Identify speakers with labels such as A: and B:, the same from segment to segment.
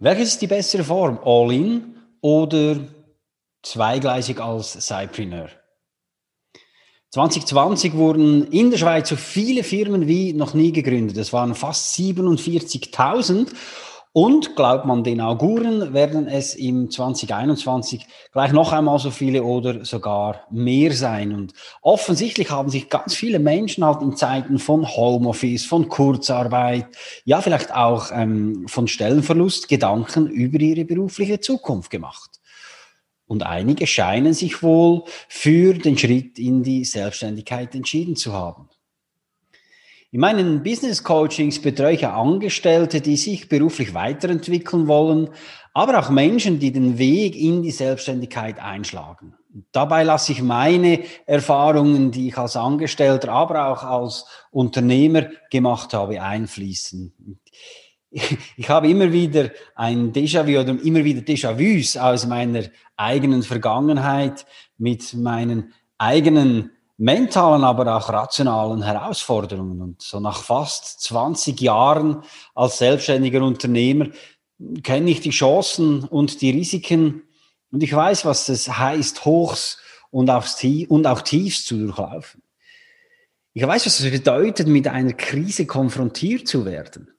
A: Welches ist die bessere Form? All-in oder zweigleisig als Cypreneur? 2020 wurden in der Schweiz so viele Firmen wie noch nie gegründet. Es waren fast 47.000 und glaubt man den Auguren, werden es im 2021 gleich noch einmal so viele oder sogar mehr sein. Und offensichtlich haben sich ganz viele Menschen halt in Zeiten von Homeoffice, von Kurzarbeit, ja vielleicht auch ähm, von Stellenverlust Gedanken über ihre berufliche Zukunft gemacht. Und einige scheinen sich wohl für den Schritt in die Selbstständigkeit entschieden zu haben. In meinen Business Coachings betreue ich Angestellte, die sich beruflich weiterentwickeln wollen, aber auch Menschen, die den Weg in die Selbstständigkeit einschlagen. Dabei lasse ich meine Erfahrungen, die ich als Angestellter, aber auch als Unternehmer gemacht habe, einfließen. Ich habe immer wieder ein Déjà-vu oder immer wieder Déjà-vus aus meiner eigenen Vergangenheit mit meinen eigenen mentalen, aber auch rationalen Herausforderungen. Und so nach fast 20 Jahren als selbstständiger Unternehmer kenne ich die Chancen und die Risiken und ich weiß, was es heißt, Hochs und auch, und auch Tiefs zu durchlaufen. Ich weiß, was es bedeutet, mit einer Krise konfrontiert zu werden.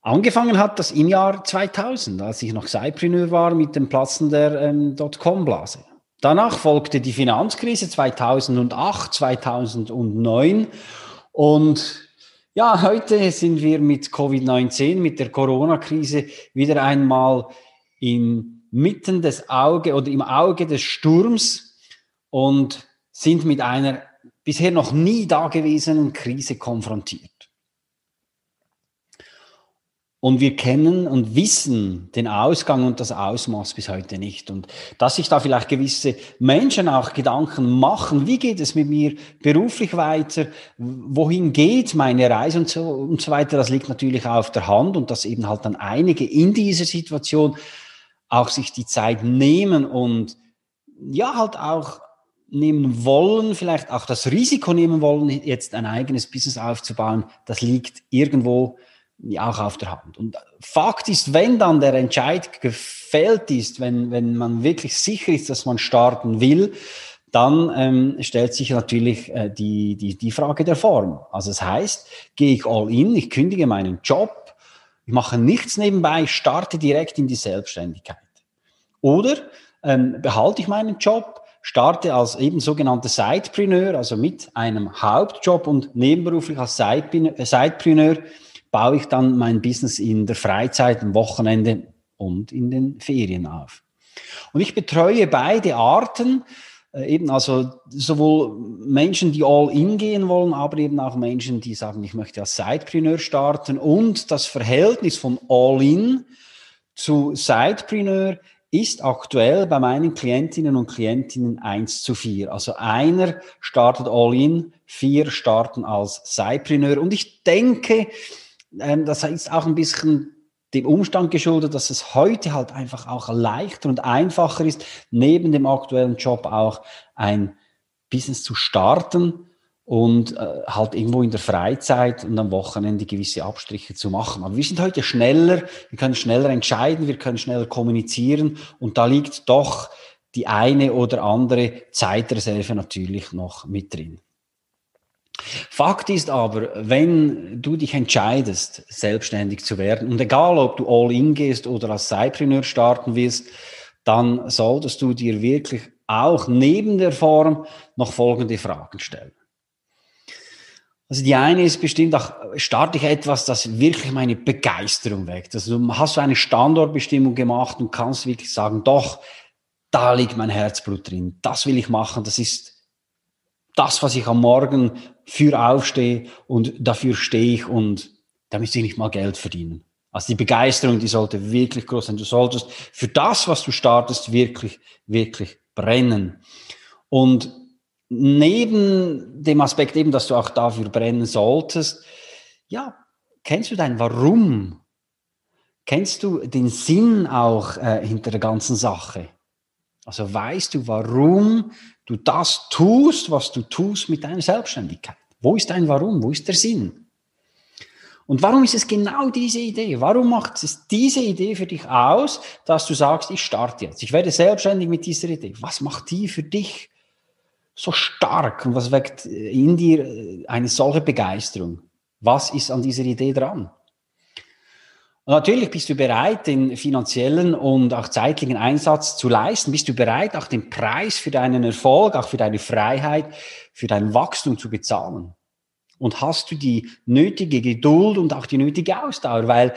A: Angefangen hat das im Jahr 2000, als ich noch Cypreneur war mit dem Platzen der ähm, Dotcom-Blase. Danach folgte die Finanzkrise 2008, 2009 und ja, heute sind wir mit Covid-19, mit der Corona-Krise wieder einmal inmitten des Auge oder im Auge des Sturms und sind mit einer bisher noch nie dagewesenen Krise konfrontiert. Und wir kennen und wissen den Ausgang und das Ausmaß bis heute nicht. Und dass sich da vielleicht gewisse Menschen auch Gedanken machen, wie geht es mit mir beruflich weiter, wohin geht meine Reise und so, und so weiter, das liegt natürlich auf der Hand und dass eben halt dann einige in dieser Situation auch sich die Zeit nehmen und ja halt auch nehmen wollen, vielleicht auch das Risiko nehmen wollen, jetzt ein eigenes Business aufzubauen, das liegt irgendwo auch auf der Hand. Und Fakt ist, wenn dann der Entscheid gefällt ist, wenn, wenn man wirklich sicher ist, dass man starten will, dann ähm, stellt sich natürlich äh, die, die, die Frage der Form. Also das heißt, gehe ich all in, ich kündige meinen Job, ich mache nichts nebenbei, starte direkt in die Selbstständigkeit. Oder ähm, behalte ich meinen Job, starte als eben sogenannter Sidepreneur, also mit einem Hauptjob und nebenberuflich als Sidepreneur, baue ich dann mein Business in der Freizeit, am Wochenende und in den Ferien auf. Und ich betreue beide Arten, äh, eben also sowohl Menschen, die all in gehen wollen, aber eben auch Menschen, die sagen, ich möchte als Sidepreneur starten. Und das Verhältnis von all in zu Sidepreneur ist aktuell bei meinen Klientinnen und Klientinnen eins zu vier. Also einer startet all in, vier starten als Sidepreneur. Und ich denke, das ist auch ein bisschen dem Umstand geschuldet, dass es heute halt einfach auch leichter und einfacher ist, neben dem aktuellen Job auch ein Business zu starten und äh, halt irgendwo in der Freizeit und am Wochenende gewisse Abstriche zu machen. Aber wir sind heute schneller, wir können schneller entscheiden, wir können schneller kommunizieren und da liegt doch die eine oder andere Zeitreserve natürlich noch mit drin. Fakt ist aber, wenn du dich entscheidest, selbstständig zu werden, und egal ob du all in gehst oder als Cypreneur starten willst, dann solltest du dir wirklich auch neben der Form noch folgende Fragen stellen. Also die eine ist bestimmt, ach, starte ich etwas, das wirklich meine Begeisterung weckt. Also du hast so eine Standortbestimmung gemacht und kannst wirklich sagen, doch, da liegt mein Herzblut drin, das will ich machen, das ist das, was ich am Morgen für aufstehe und dafür stehe ich und da müsste ich nicht mal Geld verdienen. Also die Begeisterung, die sollte wirklich groß sein. Du solltest für das, was du startest, wirklich, wirklich brennen. Und neben dem Aspekt eben, dass du auch dafür brennen solltest, ja, kennst du dein Warum? Kennst du den Sinn auch äh, hinter der ganzen Sache? Also weißt du, warum du das tust, was du tust mit deiner Selbstständigkeit? Wo ist dein Warum? Wo ist der Sinn? Und warum ist es genau diese Idee? Warum macht es diese Idee für dich aus, dass du sagst, ich starte jetzt, ich werde selbstständig mit dieser Idee? Was macht die für dich so stark und was weckt in dir äh, eine solche Begeisterung? Was ist an dieser Idee dran? Und natürlich bist du bereit, den finanziellen und auch zeitlichen Einsatz zu leisten. Bist du bereit, auch den Preis für deinen Erfolg, auch für deine Freiheit, für dein Wachstum zu bezahlen? Und hast du die nötige Geduld und auch die nötige Ausdauer? Weil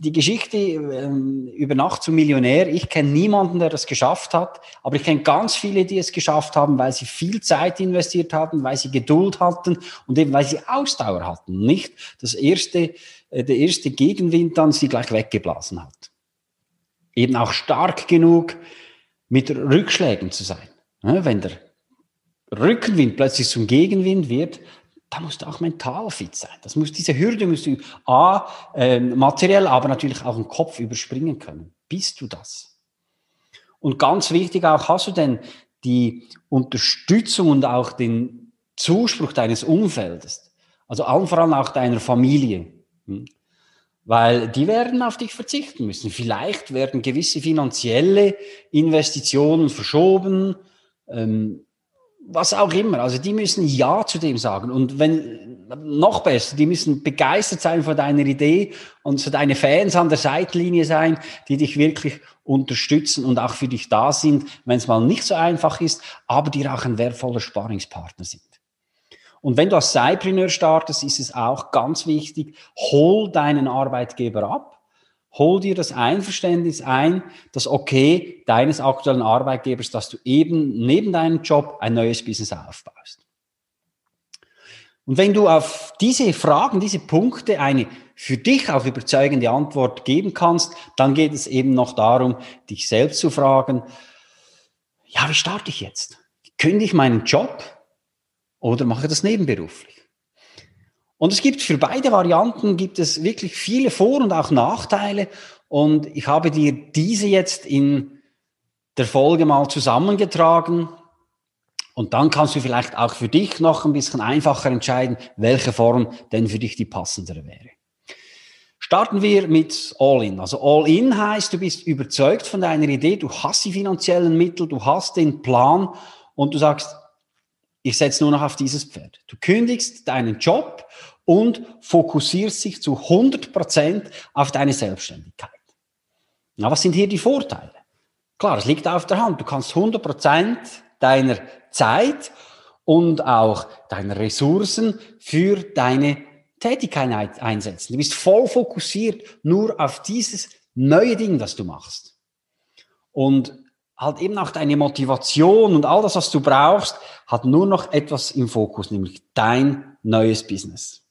A: die Geschichte ähm, über Nacht zum Millionär, ich kenne niemanden, der das geschafft hat, aber ich kenne ganz viele, die es geschafft haben, weil sie viel Zeit investiert hatten, weil sie Geduld hatten und eben weil sie Ausdauer hatten. Nicht das erste, äh, der erste Gegenwind dann sie gleich weggeblasen hat. Eben auch stark genug, mit Rückschlägen zu sein. Wenn der Rückenwind plötzlich zum Gegenwind wird, da musst du auch mental fit sein. Das muss, diese Hürde musst du A, äh, materiell, aber natürlich auch im Kopf überspringen können. Bist du das? Und ganz wichtig auch, hast du denn die Unterstützung und auch den Zuspruch deines Umfeldes? Also allen voran auch deiner Familie. Hm? Weil die werden auf dich verzichten müssen. Vielleicht werden gewisse finanzielle Investitionen verschoben. Ähm, was auch immer. Also die müssen Ja zu dem sagen. Und wenn, noch besser, die müssen begeistert sein von deiner Idee und so deine Fans an der Seitenlinie sein, die dich wirklich unterstützen und auch für dich da sind, wenn es mal nicht so einfach ist, aber die auch ein wertvoller Sparingspartner sind. Und wenn du als Cypreneur startest, ist es auch ganz wichtig, hol deinen Arbeitgeber ab hol dir das Einverständnis ein, das Okay deines aktuellen Arbeitgebers, dass du eben neben deinem Job ein neues Business aufbaust. Und wenn du auf diese Fragen, diese Punkte eine für dich auch überzeugende Antwort geben kannst, dann geht es eben noch darum, dich selbst zu fragen, ja, wie starte ich jetzt? Kündige ich meinen Job oder mache das nebenberuflich? Und es gibt für beide Varianten gibt es wirklich viele Vor- und auch Nachteile. Und ich habe dir diese jetzt in der Folge mal zusammengetragen. Und dann kannst du vielleicht auch für dich noch ein bisschen einfacher entscheiden, welche Form denn für dich die passendere wäre. Starten wir mit All-In. Also All-In heißt, du bist überzeugt von deiner Idee, du hast die finanziellen Mittel, du hast den Plan und du sagst, ich setze nur noch auf dieses Pferd. Du kündigst deinen Job und fokussierst sich zu 100 Prozent auf deine Selbstständigkeit. Na, was sind hier die Vorteile? Klar, es liegt auf der Hand. Du kannst 100 Prozent deiner Zeit und auch deiner Ressourcen für deine Tätigkeit einsetzen. Du bist voll fokussiert nur auf dieses neue Ding, das du machst. Und halt eben auch deine Motivation und all das, was du brauchst, hat nur noch etwas im Fokus, nämlich dein neues Business.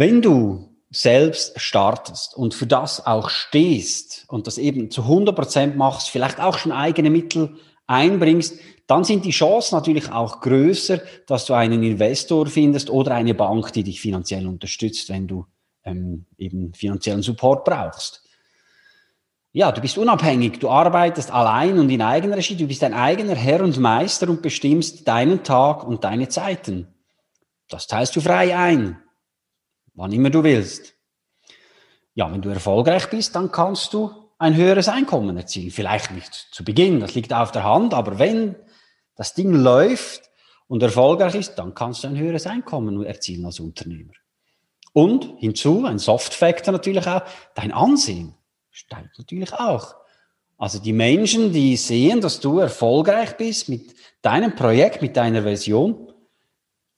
A: Wenn du selbst startest und für das auch stehst und das eben zu 100 Prozent machst, vielleicht auch schon eigene Mittel einbringst, dann sind die Chancen natürlich auch größer, dass du einen Investor findest oder eine Bank, die dich finanziell unterstützt, wenn du ähm, eben finanziellen Support brauchst. Ja, du bist unabhängig, du arbeitest allein und in Eigenregie, du bist ein eigener Herr und Meister und bestimmst deinen Tag und deine Zeiten. Das teilst du frei ein wann immer du willst. Ja, wenn du erfolgreich bist, dann kannst du ein höheres Einkommen erzielen. Vielleicht nicht zu Beginn, das liegt auf der Hand, aber wenn das Ding läuft und erfolgreich ist, dann kannst du ein höheres Einkommen erzielen als Unternehmer. Und hinzu, ein Soft-Factor natürlich auch, dein Ansehen steigt natürlich auch. Also die Menschen, die sehen, dass du erfolgreich bist mit deinem Projekt, mit deiner Version,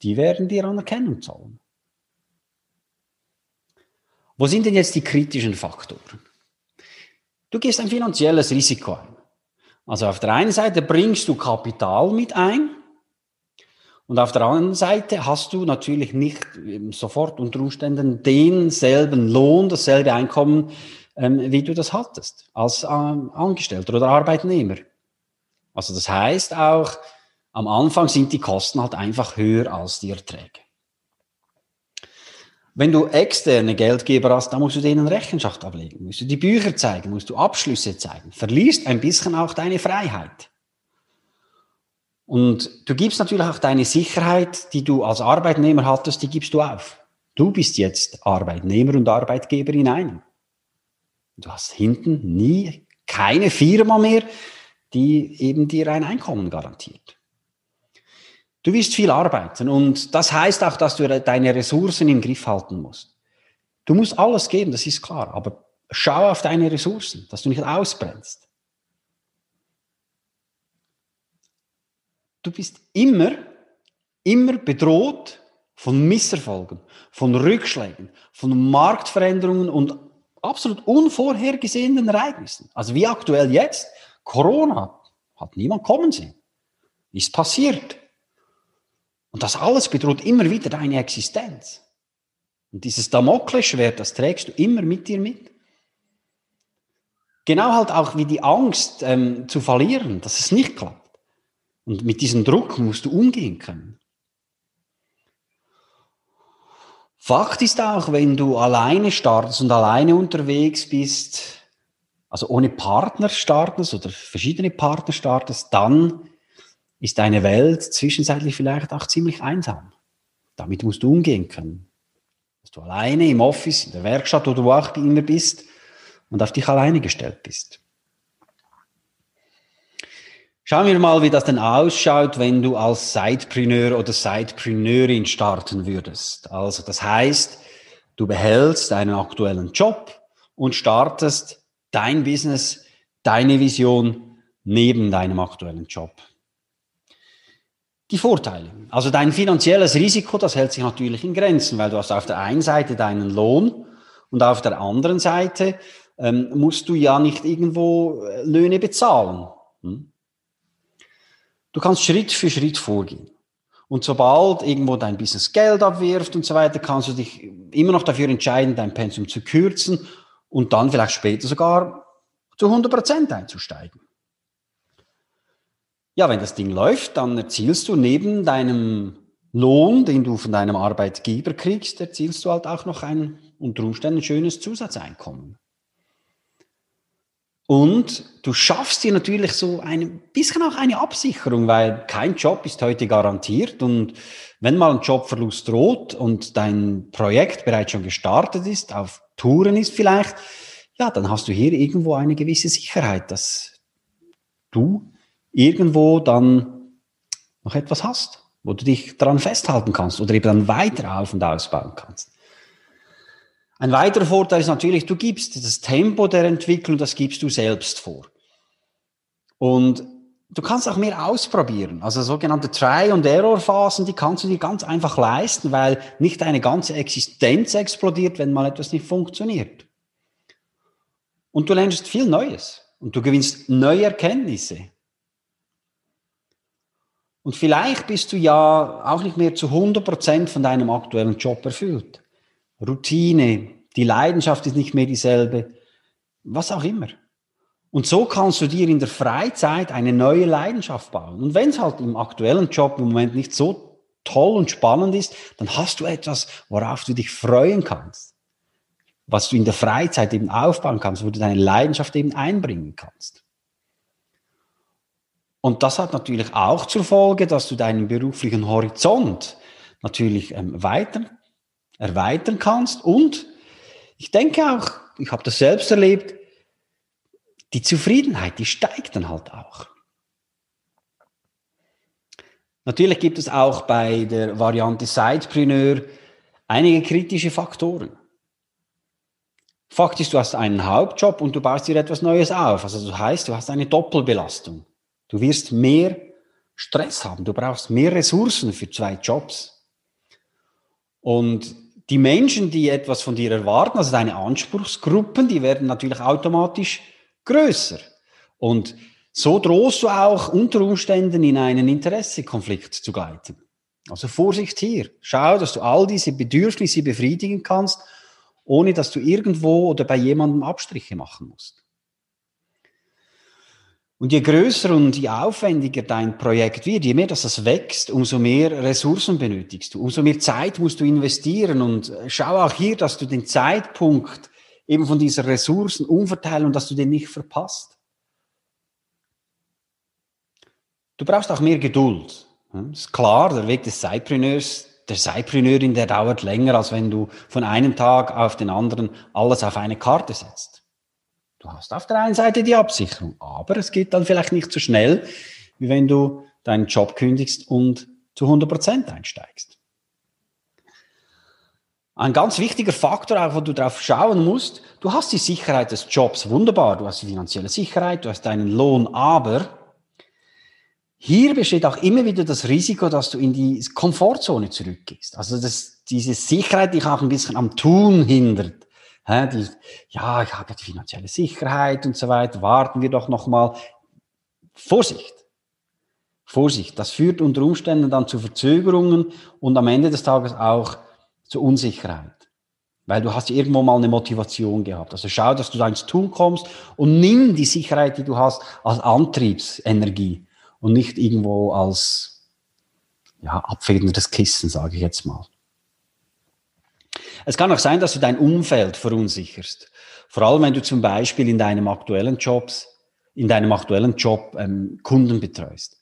A: die werden dir Anerkennung zollen. Wo sind denn jetzt die kritischen Faktoren? Du gehst ein finanzielles Risiko ein. Also auf der einen Seite bringst du Kapital mit ein Und auf der anderen Seite hast du natürlich nicht sofort unter Umständen denselben Lohn, dasselbe Einkommen, ähm, wie du das hattest als ähm, Angestellter oder Arbeitnehmer. Also das heißt auch, am Anfang sind die Kosten halt einfach höher als die Erträge. Wenn du externe Geldgeber hast, dann musst du denen Rechenschaft ablegen, musst du die Bücher zeigen, musst du Abschlüsse zeigen, verlierst ein bisschen auch deine Freiheit. Und du gibst natürlich auch deine Sicherheit, die du als Arbeitnehmer hattest, die gibst du auf. Du bist jetzt Arbeitnehmer und Arbeitgeber in einem. Du hast hinten nie keine Firma mehr, die eben dir ein Einkommen garantiert. Du wirst viel arbeiten und das heißt auch, dass du deine Ressourcen im Griff halten musst. Du musst alles geben, das ist klar, aber schau auf deine Ressourcen, dass du nicht ausbrennst. Du bist immer, immer bedroht von Misserfolgen, von Rückschlägen, von Marktveränderungen und absolut unvorhergesehenen Ereignissen. Also wie aktuell jetzt, Corona hat niemand kommen sehen. Ist passiert. Und das alles bedroht immer wieder deine Existenz. Und dieses Damoklesschwert, das trägst du immer mit dir mit. Genau halt auch wie die Angst ähm, zu verlieren, dass es nicht klappt. Und mit diesem Druck musst du umgehen können. Fakt ist auch, wenn du alleine startest und alleine unterwegs bist, also ohne Partner startest oder verschiedene Partner startest, dann ist deine Welt zwischenzeitlich vielleicht auch ziemlich einsam. Damit musst du umgehen können. Dass du alleine im Office, in der Werkstatt oder wo auch immer bist und auf dich alleine gestellt bist. Schauen wir mal, wie das denn ausschaut, wenn du als Sidepreneur oder Sidepreneurin starten würdest. Also das heißt, du behältst deinen aktuellen Job und startest dein Business, deine Vision neben deinem aktuellen Job die Vorteile. Also dein finanzielles Risiko, das hält sich natürlich in Grenzen, weil du hast auf der einen Seite deinen Lohn und auf der anderen Seite ähm, musst du ja nicht irgendwo äh, Löhne bezahlen. Hm? Du kannst Schritt für Schritt vorgehen. Und sobald irgendwo dein Business Geld abwirft und so weiter, kannst du dich immer noch dafür entscheiden, dein Pensum zu kürzen und dann vielleicht später sogar zu 100 Prozent einzusteigen. Ja, wenn das Ding läuft, dann erzielst du neben deinem Lohn, den du von deinem Arbeitgeber kriegst, erzielst du halt auch noch ein unter Umständen schönes Zusatzeinkommen. Und du schaffst dir natürlich so ein bisschen auch eine Absicherung, weil kein Job ist heute garantiert. Und wenn mal ein Jobverlust droht und dein Projekt bereits schon gestartet ist, auf Touren ist vielleicht, ja, dann hast du hier irgendwo eine gewisse Sicherheit, dass du irgendwo dann noch etwas hast, wo du dich daran festhalten kannst oder eben dann weiter auf- und ausbauen kannst. Ein weiterer Vorteil ist natürlich, du gibst das Tempo der Entwicklung, das gibst du selbst vor. Und du kannst auch mehr ausprobieren. Also sogenannte Try- und Error-Phasen, die kannst du dir ganz einfach leisten, weil nicht deine ganze Existenz explodiert, wenn mal etwas nicht funktioniert. Und du lernst viel Neues und du gewinnst neue Erkenntnisse. Und vielleicht bist du ja auch nicht mehr zu 100 Prozent von deinem aktuellen Job erfüllt. Routine, die Leidenschaft ist nicht mehr dieselbe, was auch immer. Und so kannst du dir in der Freizeit eine neue Leidenschaft bauen. Und wenn es halt im aktuellen Job im Moment nicht so toll und spannend ist, dann hast du etwas, worauf du dich freuen kannst. Was du in der Freizeit eben aufbauen kannst, wo du deine Leidenschaft eben einbringen kannst. Und das hat natürlich auch zur Folge, dass du deinen beruflichen Horizont natürlich ähm, weiter erweitern kannst. Und ich denke auch, ich habe das selbst erlebt, die Zufriedenheit, die steigt dann halt auch. Natürlich gibt es auch bei der Variante Sidepreneur einige kritische Faktoren. Fakt ist, du hast einen Hauptjob und du baust dir etwas Neues auf. Also das heißt, du hast eine Doppelbelastung. Du wirst mehr Stress haben. Du brauchst mehr Ressourcen für zwei Jobs. Und die Menschen, die etwas von dir erwarten, also deine Anspruchsgruppen, die werden natürlich automatisch größer. Und so drohst du auch unter Umständen in einen Interessekonflikt zu gleiten. Also Vorsicht hier. Schau, dass du all diese Bedürfnisse befriedigen kannst, ohne dass du irgendwo oder bei jemandem Abstriche machen musst. Und je größer und je aufwendiger dein Projekt wird, je mehr dass es wächst, umso mehr Ressourcen benötigst du, umso mehr Zeit musst du investieren und schau auch hier, dass du den Zeitpunkt eben von dieser Ressourcen umverteilen und dass du den nicht verpasst. Du brauchst auch mehr Geduld. Das ist klar, der Weg des Zeitpreneurs, der Zeitpreneurin, der dauert länger, als wenn du von einem Tag auf den anderen alles auf eine Karte setzt. Du hast auf der einen Seite die Absicherung, aber es geht dann vielleicht nicht so schnell, wie wenn du deinen Job kündigst und zu 100 Prozent einsteigst. Ein ganz wichtiger Faktor, auch wo du drauf schauen musst, du hast die Sicherheit des Jobs, wunderbar, du hast die finanzielle Sicherheit, du hast deinen Lohn, aber hier besteht auch immer wieder das Risiko, dass du in die Komfortzone zurückgehst. Also dass diese Sicherheit dich auch ein bisschen am Tun hindert. Ja, ich habe die finanzielle Sicherheit und so weiter, warten wir doch nochmal. Vorsicht. Vorsicht. Das führt unter Umständen dann zu Verzögerungen und am Ende des Tages auch zur Unsicherheit. Weil du hast irgendwo mal eine Motivation gehabt. Also schau, dass du da ins Tun kommst und nimm die Sicherheit, die du hast, als Antriebsenergie und nicht irgendwo als ja, abfederndes Kissen, sage ich jetzt mal. Es kann auch sein, dass du dein Umfeld verunsicherst. Vor allem, wenn du zum Beispiel in deinem aktuellen Jobs, in deinem aktuellen Job ähm, Kunden betreust.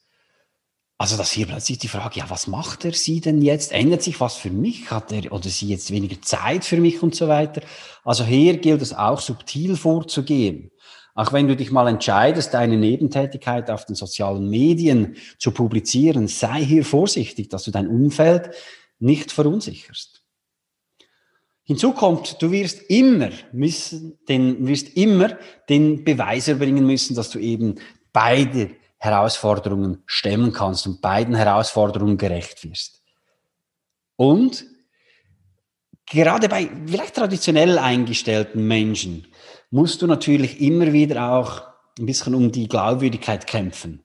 A: Also, dass hier plötzlich die Frage, ja, was macht er sie denn jetzt? Ändert sich was für mich? Hat er oder sie jetzt weniger Zeit für mich und so weiter? Also hier gilt es auch subtil vorzugehen. Auch wenn du dich mal entscheidest, deine Nebentätigkeit auf den sozialen Medien zu publizieren, sei hier vorsichtig, dass du dein Umfeld nicht verunsicherst. Hinzu kommt, du wirst immer müssen, den, wirst immer den Beweis erbringen müssen, dass du eben beide Herausforderungen stemmen kannst und beiden Herausforderungen gerecht wirst. Und gerade bei vielleicht traditionell eingestellten Menschen musst du natürlich immer wieder auch ein bisschen um die Glaubwürdigkeit kämpfen.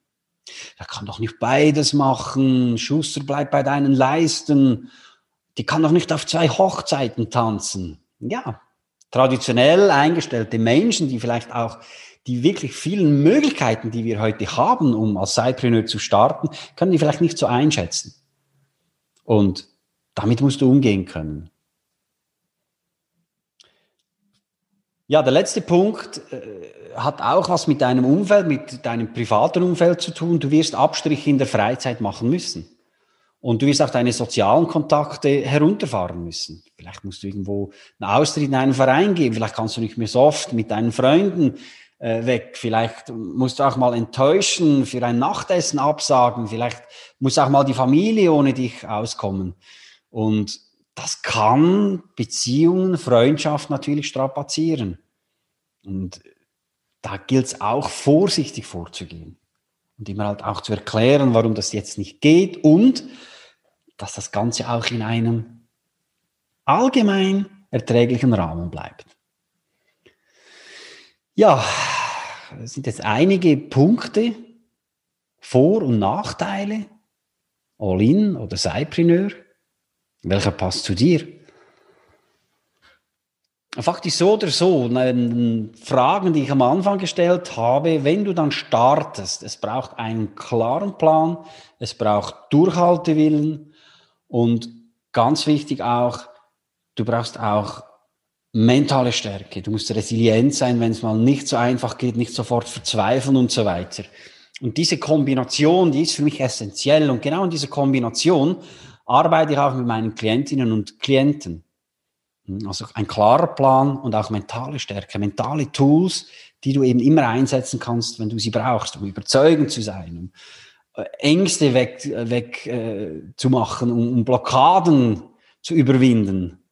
A: Er kann doch nicht beides machen. Schuster bleibt bei deinen Leisten. Die kann doch nicht auf zwei Hochzeiten tanzen. Ja, traditionell eingestellte Menschen, die vielleicht auch die wirklich vielen Möglichkeiten, die wir heute haben, um als Sidepreneur zu starten, können die vielleicht nicht so einschätzen. Und damit musst du umgehen können. Ja, der letzte Punkt äh, hat auch was mit deinem Umfeld, mit deinem privaten Umfeld zu tun. Du wirst Abstriche in der Freizeit machen müssen. Und du wirst auch deine sozialen Kontakte herunterfahren müssen. Vielleicht musst du irgendwo einen Austritt in einen Verein geben. Vielleicht kannst du nicht mehr so oft mit deinen Freunden äh, weg. Vielleicht musst du auch mal enttäuschen, für ein Nachtessen absagen. Vielleicht muss auch mal die Familie ohne dich auskommen. Und das kann Beziehungen, Freundschaft natürlich strapazieren. Und da gilt es auch vorsichtig vorzugehen und immer halt auch zu erklären, warum das jetzt nicht geht und dass das Ganze auch in einem allgemein erträglichen Rahmen bleibt. Ja, das sind jetzt einige Punkte, Vor- und Nachteile, All-in oder Cypreneur. Welcher passt zu dir? Faktisch so oder so, Fragen, die ich am Anfang gestellt habe, wenn du dann startest, es braucht einen klaren Plan, es braucht Durchhaltewillen und ganz wichtig auch, du brauchst auch mentale Stärke. Du musst resilient sein, wenn es mal nicht so einfach geht, nicht sofort verzweifeln und so weiter. Und diese Kombination, die ist für mich essentiell. Und genau in dieser Kombination arbeite ich auch mit meinen Klientinnen und Klienten. Also ein klarer Plan und auch mentale Stärke, mentale Tools, die du eben immer einsetzen kannst, wenn du sie brauchst, um überzeugend zu sein, um äh, Ängste weg, weg äh, machen, um, Blockaden zu überwinden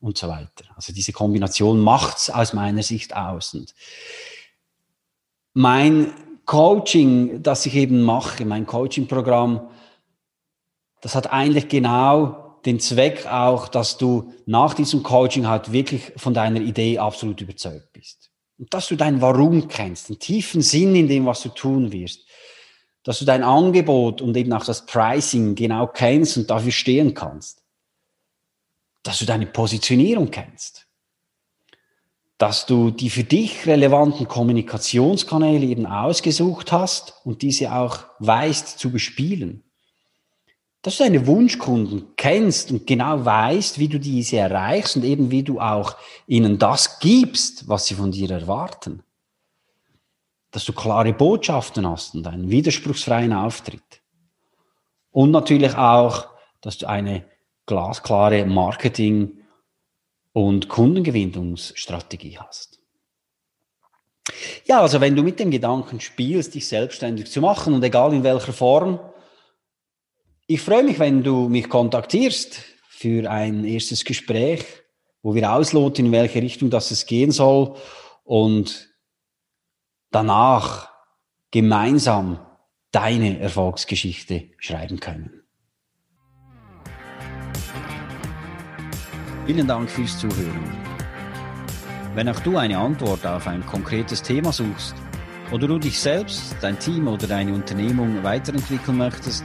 A: und so weiter. Also diese Kombination macht's aus meiner Sicht aus. Und mein Coaching, das ich eben mache, mein Coaching-Programm, das hat eigentlich genau den Zweck auch, dass du nach diesem Coaching halt wirklich von deiner Idee absolut überzeugt bist. Und dass du dein Warum kennst, den tiefen Sinn in dem, was du tun wirst. dass du dein Angebot und eben auch das Pricing genau kennst und dafür stehen kannst. Dass du deine Positionierung kennst. Dass du die für dich relevanten Kommunikationskanäle eben ausgesucht hast und diese auch weißt zu bespielen. Dass du deine Wunschkunden kennst und genau weißt, wie du diese erreichst und eben wie du auch ihnen das gibst, was sie von dir erwarten dass du klare Botschaften hast und einen widerspruchsfreien Auftritt. Und natürlich auch, dass du eine glasklare Marketing- und Kundengewinnungsstrategie hast. Ja, also wenn du mit dem Gedanken spielst, dich selbstständig zu machen und egal in welcher Form, ich freue mich, wenn du mich kontaktierst für ein erstes Gespräch, wo wir ausloten, in welche Richtung das es gehen soll und danach gemeinsam deine Erfolgsgeschichte schreiben können. Vielen Dank fürs Zuhören. Wenn auch du eine Antwort auf ein konkretes Thema suchst oder du dich selbst, dein Team oder deine Unternehmung weiterentwickeln möchtest,